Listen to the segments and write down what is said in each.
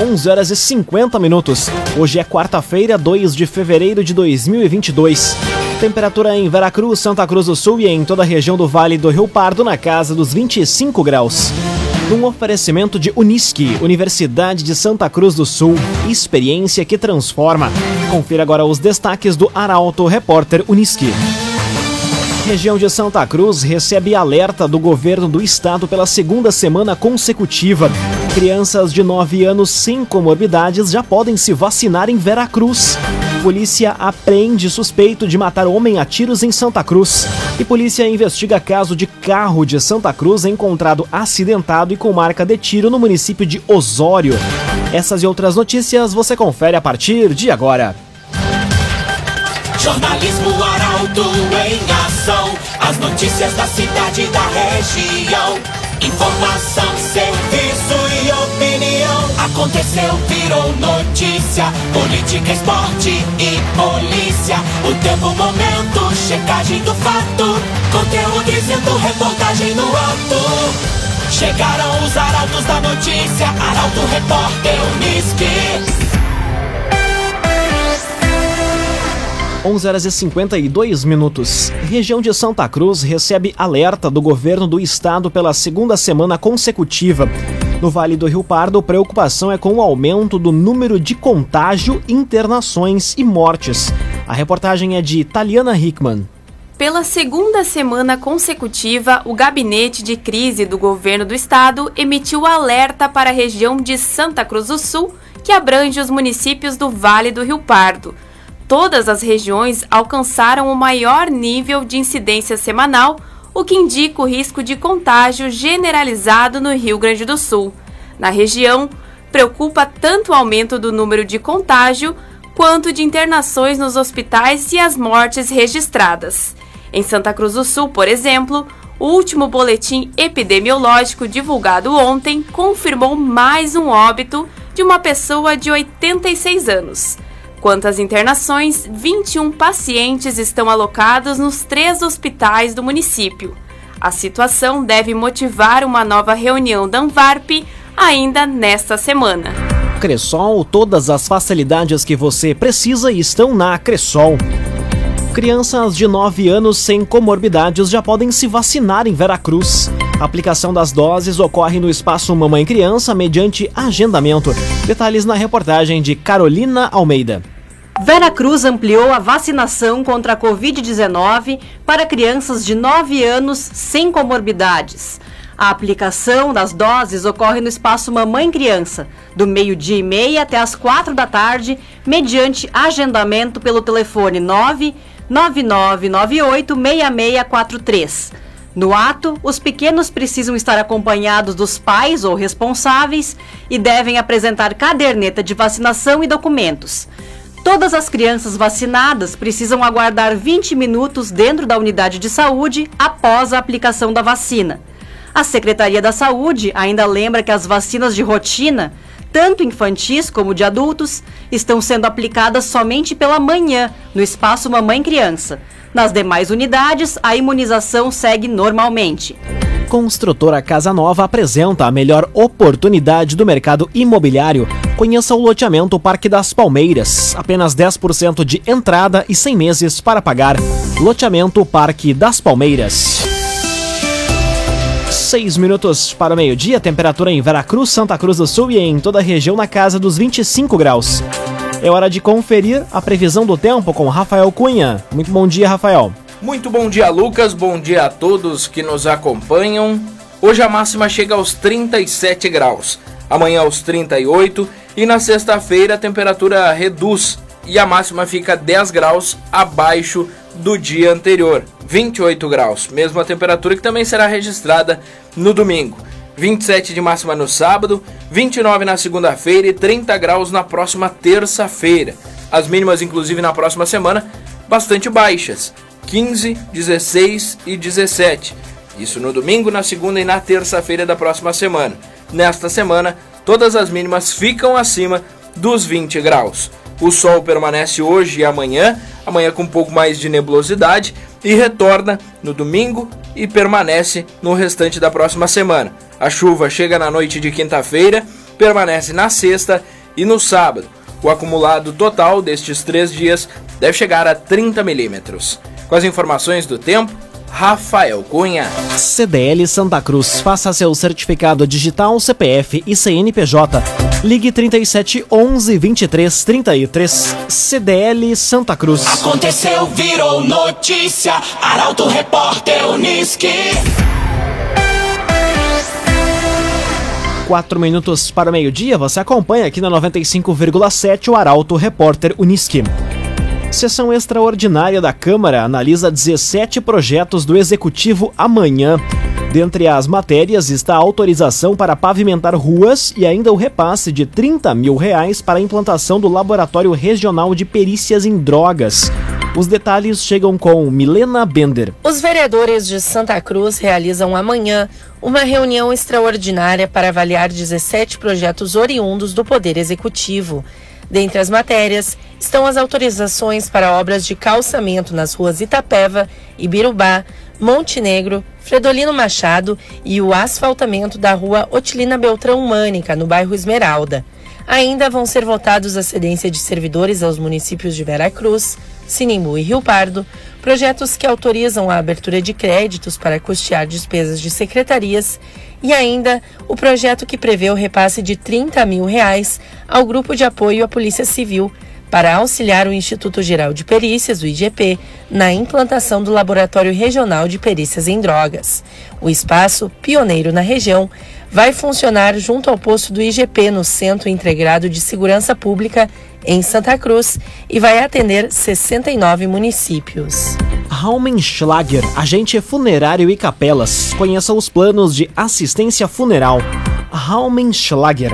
11 horas e 50 minutos. Hoje é quarta-feira, 2 de fevereiro de 2022. Temperatura em Veracruz, Santa Cruz do Sul e em toda a região do Vale do Rio Pardo na casa dos 25 graus. Num oferecimento de Unisque, Universidade de Santa Cruz do Sul, experiência que transforma. Confira agora os destaques do Arauto Repórter Unisque região de Santa Cruz recebe alerta do governo do estado pela segunda semana consecutiva. Crianças de 9 anos sem comorbidades já podem se vacinar em Veracruz. Polícia apreende suspeito de matar homem a tiros em Santa Cruz. E polícia investiga caso de carro de Santa Cruz encontrado acidentado e com marca de tiro no município de Osório. Essas e outras notícias você confere a partir de agora. Jornalismo Arauto em ação. As notícias da cidade e da região. Informação, serviço. Aconteceu, virou notícia. Política, esporte e polícia. O tempo, momento, checagem do fato. Conteúdo dizendo, reportagem no ato. Chegaram os arautos da notícia. Arauto, repórter, Unisque. 11 horas e 52 minutos. Região de Santa Cruz recebe alerta do governo do estado pela segunda semana consecutiva. No Vale do Rio Pardo, preocupação é com o aumento do número de contágio, internações e mortes. A reportagem é de Taliana Hickman. Pela segunda semana consecutiva, o Gabinete de Crise do Governo do Estado emitiu alerta para a região de Santa Cruz do Sul, que abrange os municípios do Vale do Rio Pardo todas as regiões alcançaram o maior nível de incidência semanal, o que indica o risco de contágio generalizado no Rio Grande do Sul. Na região, preocupa tanto o aumento do número de contágio quanto de internações nos hospitais e as mortes registradas. Em Santa Cruz do Sul, por exemplo, o último boletim epidemiológico divulgado ontem confirmou mais um óbito de uma pessoa de 86 anos. Quanto às internações, 21 pacientes estão alocados nos três hospitais do município. A situação deve motivar uma nova reunião da Anvarp ainda nesta semana. Cressol, todas as facilidades que você precisa estão na Cressol. Crianças de 9 anos sem comorbidades já podem se vacinar em Veracruz. A aplicação das doses ocorre no espaço Mamãe Criança mediante agendamento. Detalhes na reportagem de Carolina Almeida. Veracruz ampliou a vacinação contra a Covid-19 para crianças de 9 anos sem comorbidades. A aplicação das doses ocorre no espaço Mamãe Criança, do meio-dia e meia até as quatro da tarde, mediante agendamento pelo telefone 999986643. No ato, os pequenos precisam estar acompanhados dos pais ou responsáveis e devem apresentar caderneta de vacinação e documentos. Todas as crianças vacinadas precisam aguardar 20 minutos dentro da unidade de saúde após a aplicação da vacina. A Secretaria da Saúde ainda lembra que as vacinas de rotina, tanto infantis como de adultos, estão sendo aplicadas somente pela manhã, no espaço Mamãe Criança. Nas demais unidades, a imunização segue normalmente. Construtora Casa Nova apresenta a melhor oportunidade do mercado imobiliário. Conheça o loteamento Parque das Palmeiras. Apenas 10% de entrada e 100 meses para pagar. Loteamento Parque das Palmeiras. 6 minutos para o meio-dia, temperatura em Veracruz, Santa Cruz do Sul e em toda a região na casa dos 25 graus. É hora de conferir a previsão do tempo com Rafael Cunha. Muito bom dia, Rafael. Muito bom dia, Lucas. Bom dia a todos que nos acompanham. Hoje a máxima chega aos 37 graus, amanhã aos 38 e na sexta-feira a temperatura reduz e a máxima fica 10 graus abaixo do dia anterior, 28 graus, mesma temperatura que também será registrada no domingo. 27 de máxima no sábado, 29 na segunda-feira e 30 graus na próxima terça-feira. As mínimas, inclusive na próxima semana, bastante baixas. 15, 16 e 17. Isso no domingo, na segunda e na terça-feira da próxima semana. Nesta semana, todas as mínimas ficam acima dos 20 graus. O sol permanece hoje e amanhã, amanhã com um pouco mais de nebulosidade, e retorna no domingo e permanece no restante da próxima semana. A chuva chega na noite de quinta-feira permanece na sexta e no sábado. O acumulado total destes três dias deve chegar a 30 milímetros. Com as informações do tempo, Rafael Cunha. CDL Santa Cruz. Faça seu certificado digital, CPF e CNPJ. Ligue 37 11 23 33. CDL Santa Cruz. Aconteceu, virou notícia. Arauto Repórter Uniski. Quatro minutos para o meio-dia, você acompanha aqui na 95,7 o Arauto Repórter Uniski. Sessão extraordinária da Câmara analisa 17 projetos do Executivo amanhã. Dentre as matérias está a autorização para pavimentar ruas e ainda o repasse de 30 mil reais para a implantação do Laboratório Regional de Perícias em Drogas. Os detalhes chegam com Milena Bender. Os vereadores de Santa Cruz realizam amanhã uma reunião extraordinária para avaliar 17 projetos oriundos do Poder Executivo. Dentre as matérias estão as autorizações para obras de calçamento nas ruas Itapeva, Ibirubá, Montenegro, Fredolino Machado e o asfaltamento da rua Otilina Beltrão Mânica, no bairro Esmeralda. Ainda vão ser votados a cedência de servidores aos municípios de Vera Cruz, Sinimbu e Rio Pardo, projetos que autorizam a abertura de créditos para custear despesas de secretarias e ainda o projeto que prevê o repasse de 30 mil reais ao Grupo de Apoio à Polícia Civil para auxiliar o Instituto Geral de Perícias, o IGP, na implantação do Laboratório Regional de Perícias em Drogas. O espaço, pioneiro na região, vai funcionar junto ao posto do IGP no Centro Integrado de Segurança Pública em Santa Cruz e vai atender 69 municípios. Raumenschlager, agente funerário e capelas. Conheça os planos de assistência funeral. Raumenschlager.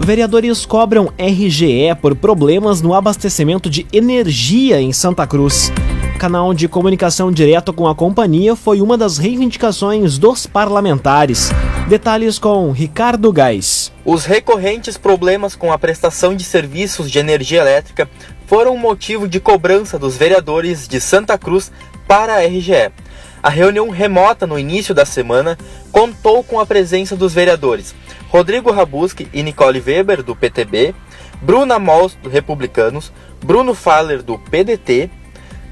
Vereadores cobram RGE por problemas no abastecimento de energia em Santa Cruz. Canal de comunicação direto com a companhia foi uma das reivindicações dos parlamentares. Detalhes com Ricardo Gás. Os recorrentes problemas com a prestação de serviços de energia elétrica foram motivo de cobrança dos vereadores de Santa Cruz para a RGE. A reunião remota no início da semana contou com a presença dos vereadores Rodrigo Rabuski e Nicole Weber, do PTB, Bruna Mols, do Republicanos, Bruno Faller, do PDT,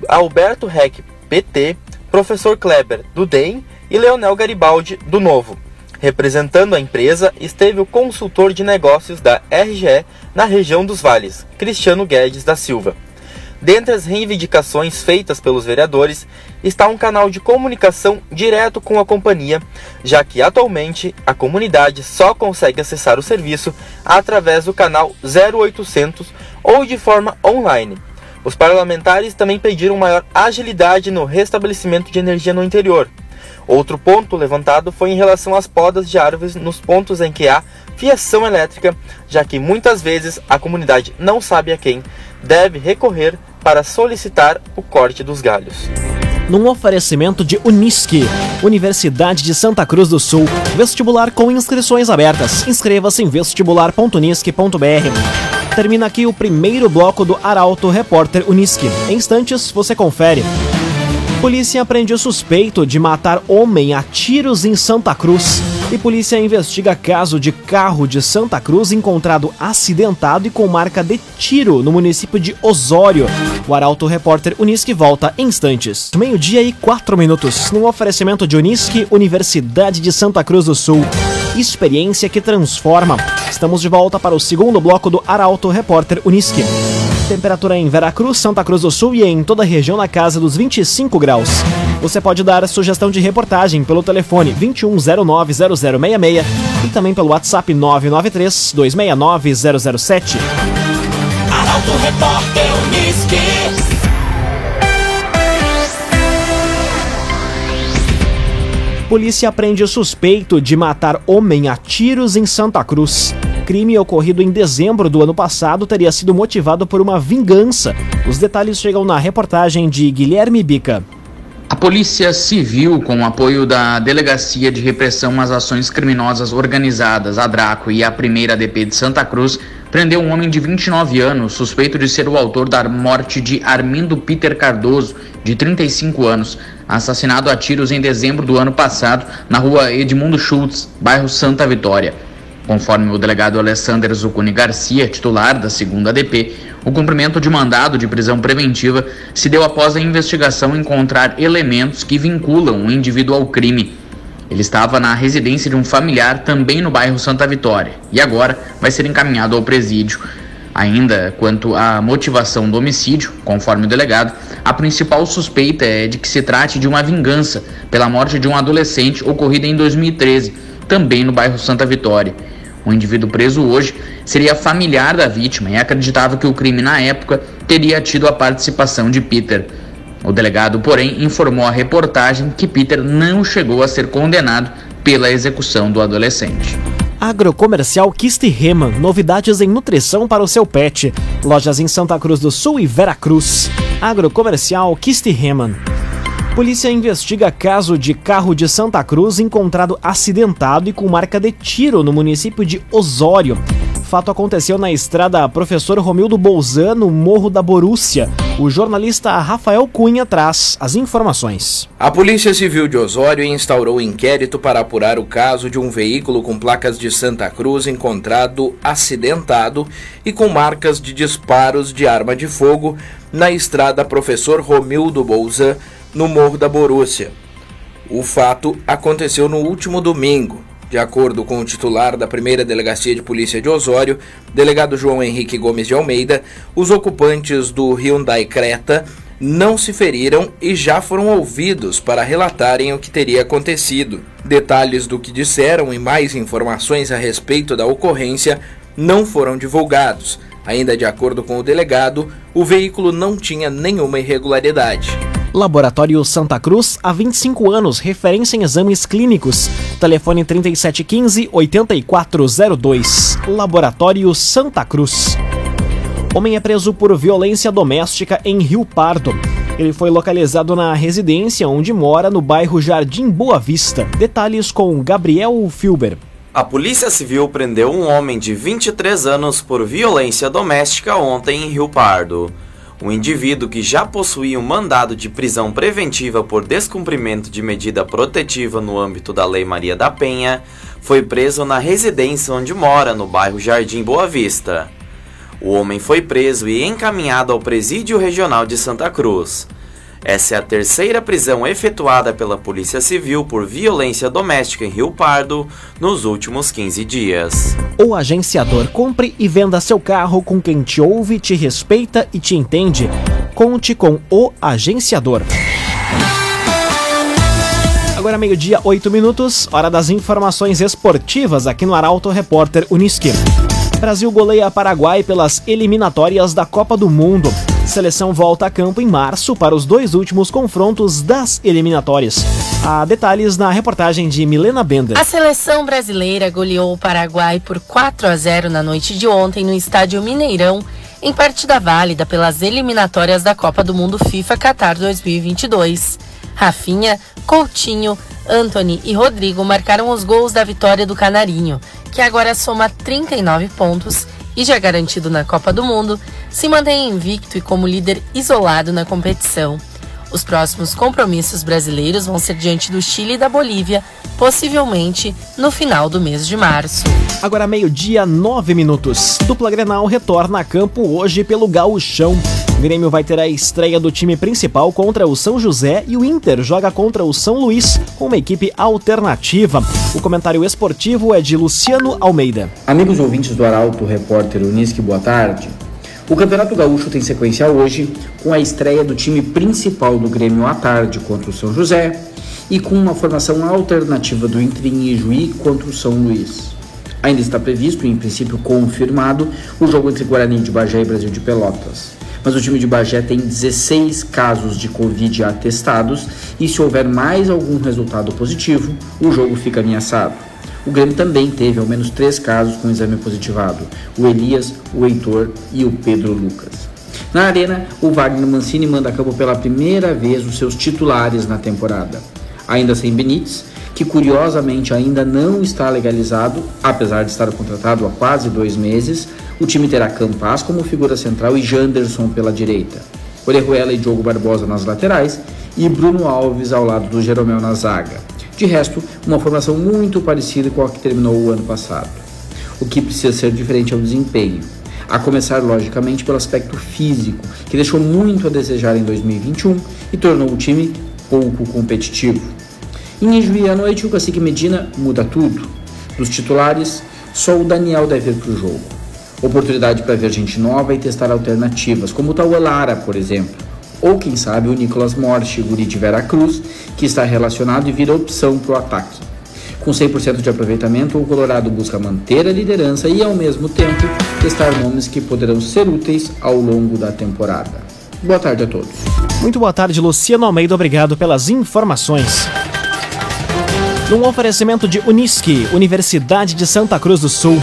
Alberto Reck, PT, Professor Kleber, do DEM e Leonel Garibaldi, do Novo. Representando a empresa esteve o consultor de negócios da RGE na região dos Vales, Cristiano Guedes da Silva. Dentre as reivindicações feitas pelos vereadores está um canal de comunicação direto com a companhia, já que atualmente a comunidade só consegue acessar o serviço através do canal 0800 ou de forma online. Os parlamentares também pediram maior agilidade no restabelecimento de energia no interior. Outro ponto levantado foi em relação às podas de árvores nos pontos em que há fiação elétrica, já que muitas vezes a comunidade não sabe a quem deve recorrer para solicitar o corte dos galhos. Num oferecimento de Unisque, Universidade de Santa Cruz do Sul, vestibular com inscrições abertas. Inscreva-se em vestibular.unisque.br. Termina aqui o primeiro bloco do Arauto Repórter Unisque. Em instantes, você confere. Polícia prende o suspeito de matar homem a tiros em Santa Cruz. E polícia investiga caso de carro de Santa Cruz encontrado acidentado e com marca de tiro no município de Osório. O Arauto Repórter Unisque volta em instantes. Meio-dia e quatro minutos. Num oferecimento de Unisque, Universidade de Santa Cruz do Sul. Experiência que transforma. Estamos de volta para o segundo bloco do Arauto Repórter Unisque. Temperatura em Veracruz, Santa Cruz do Sul e em toda a região na casa dos 25 graus. Você pode dar sugestão de reportagem pelo telefone 21090066 e também pelo WhatsApp 993 269 007. Arauto Repórter Unisque. Polícia prende suspeito de matar homem a tiros em Santa Cruz. Crime ocorrido em dezembro do ano passado teria sido motivado por uma vingança. Os detalhes chegam na reportagem de Guilherme Bica. Polícia Civil, com apoio da Delegacia de Repressão às Ações Criminosas Organizadas, a DRACO e a Primeira DP de Santa Cruz, prendeu um homem de 29 anos, suspeito de ser o autor da morte de Armindo Peter Cardoso, de 35 anos, assassinado a tiros em dezembro do ano passado na rua Edmundo Schultz, bairro Santa Vitória. Conforme o delegado Alessander Zucuni Garcia, titular da segunda ADP, o cumprimento de mandado de prisão preventiva se deu após a investigação encontrar elementos que vinculam o indivíduo ao crime. Ele estava na residência de um familiar também no bairro Santa Vitória e agora vai ser encaminhado ao presídio. Ainda quanto à motivação do homicídio, conforme o delegado, a principal suspeita é de que se trate de uma vingança pela morte de um adolescente ocorrida em 2013, também no bairro Santa Vitória. O indivíduo preso hoje seria familiar da vítima e acreditava que o crime na época teria tido a participação de Peter. O delegado, porém, informou à reportagem que Peter não chegou a ser condenado pela execução do adolescente. Agrocomercial Kist Reman, novidades em nutrição para o seu pet. Lojas em Santa Cruz do Sul e Veracruz. Agrocomercial Kist Reman. Polícia investiga caso de carro de Santa Cruz encontrado acidentado e com marca de tiro no município de Osório. Fato aconteceu na estrada Professor Romildo Bolzan, no Morro da Borússia. O jornalista Rafael Cunha traz as informações. A Polícia Civil de Osório instaurou inquérito para apurar o caso de um veículo com placas de Santa Cruz encontrado acidentado e com marcas de disparos de arma de fogo na estrada Professor Romildo Bolzan, no Morro da Borússia. O fato aconteceu no último domingo. De acordo com o titular da primeira delegacia de polícia de Osório, delegado João Henrique Gomes de Almeida, os ocupantes do Hyundai Creta não se feriram e já foram ouvidos para relatarem o que teria acontecido. Detalhes do que disseram e mais informações a respeito da ocorrência não foram divulgados. Ainda de acordo com o delegado, o veículo não tinha nenhuma irregularidade. Laboratório Santa Cruz, há 25 anos, referência em exames clínicos. Telefone 3715-8402. Laboratório Santa Cruz. Homem é preso por violência doméstica em Rio Pardo. Ele foi localizado na residência onde mora no bairro Jardim Boa Vista. Detalhes com Gabriel Filber. A Polícia Civil prendeu um homem de 23 anos por violência doméstica ontem em Rio Pardo. O indivíduo que já possuía um mandado de prisão preventiva por descumprimento de medida protetiva no âmbito da Lei Maria da Penha foi preso na residência onde mora, no bairro Jardim Boa Vista. O homem foi preso e encaminhado ao Presídio Regional de Santa Cruz. Essa é a terceira prisão efetuada pela Polícia Civil por violência doméstica em Rio Pardo nos últimos 15 dias. O agenciador compre e venda seu carro com quem te ouve, te respeita e te entende. Conte com o agenciador. Agora meio-dia, 8 minutos, hora das informações esportivas aqui no Arauto Repórter Uniski. Brasil goleia Paraguai pelas eliminatórias da Copa do Mundo. Seleção volta a campo em março para os dois últimos confrontos das eliminatórias. Há detalhes na reportagem de Milena Bender. A seleção brasileira goleou o Paraguai por 4 a 0 na noite de ontem no estádio Mineirão, em partida válida pelas eliminatórias da Copa do Mundo FIFA Qatar 2022. Rafinha, Coutinho, Anthony e Rodrigo marcaram os gols da vitória do Canarinho, que agora soma 39 pontos e já garantido na Copa do Mundo, se mantém invicto e como líder isolado na competição. Os próximos compromissos brasileiros vão ser diante do Chile e da Bolívia, possivelmente no final do mês de março. Agora meio-dia, nove minutos. Dupla Grenal retorna a campo hoje pelo Gauchão. Grêmio vai ter a estreia do time principal contra o São José e o Inter joga contra o São Luís com uma equipe alternativa. O comentário esportivo é de Luciano Almeida. Amigos ouvintes do Arauto, repórter Unisque, boa tarde. O Campeonato Gaúcho tem sequência hoje com a estreia do time principal do Grêmio à tarde contra o São José e com uma formação alternativa do Inter em Ijuí contra o São Luís. Ainda está previsto, e em princípio confirmado, o jogo entre Guarani de Bagé e Brasil de Pelotas. Mas o time de Bagé tem 16 casos de Covid atestados e se houver mais algum resultado positivo, o jogo fica ameaçado. O Grêmio também teve ao menos três casos com exame positivado: o Elias, o Heitor e o Pedro Lucas. Na arena, o Wagner Mancini manda a campo pela primeira vez os seus titulares na temporada. Ainda sem Benítez, que curiosamente ainda não está legalizado, apesar de estar contratado há quase dois meses, o time terá Campas como figura central e Janderson pela direita. Orejuela e Diogo Barbosa nas laterais e Bruno Alves ao lado do Jeromel na zaga. De resto, uma formação muito parecida com a que terminou o ano passado. O que precisa ser diferente é o desempenho. A começar, logicamente, pelo aspecto físico, que deixou muito a desejar em 2021 e tornou o time pouco competitivo. Em Ijuí à noite, o Cacique Medina muda tudo. Dos titulares, só o Daniel deve ir para o jogo. Oportunidade para ver gente nova e testar alternativas, como o Tauê Lara, por exemplo. Ou quem sabe o Nicolas Morte, guri de Veracruz, que está relacionado e vira opção para o ataque. Com 100% de aproveitamento, o Colorado busca manter a liderança e, ao mesmo tempo, testar nomes que poderão ser úteis ao longo da temporada. Boa tarde a todos. Muito boa tarde, Luciano Almeida. Obrigado pelas informações. Num oferecimento de Unisque, Universidade de Santa Cruz do Sul,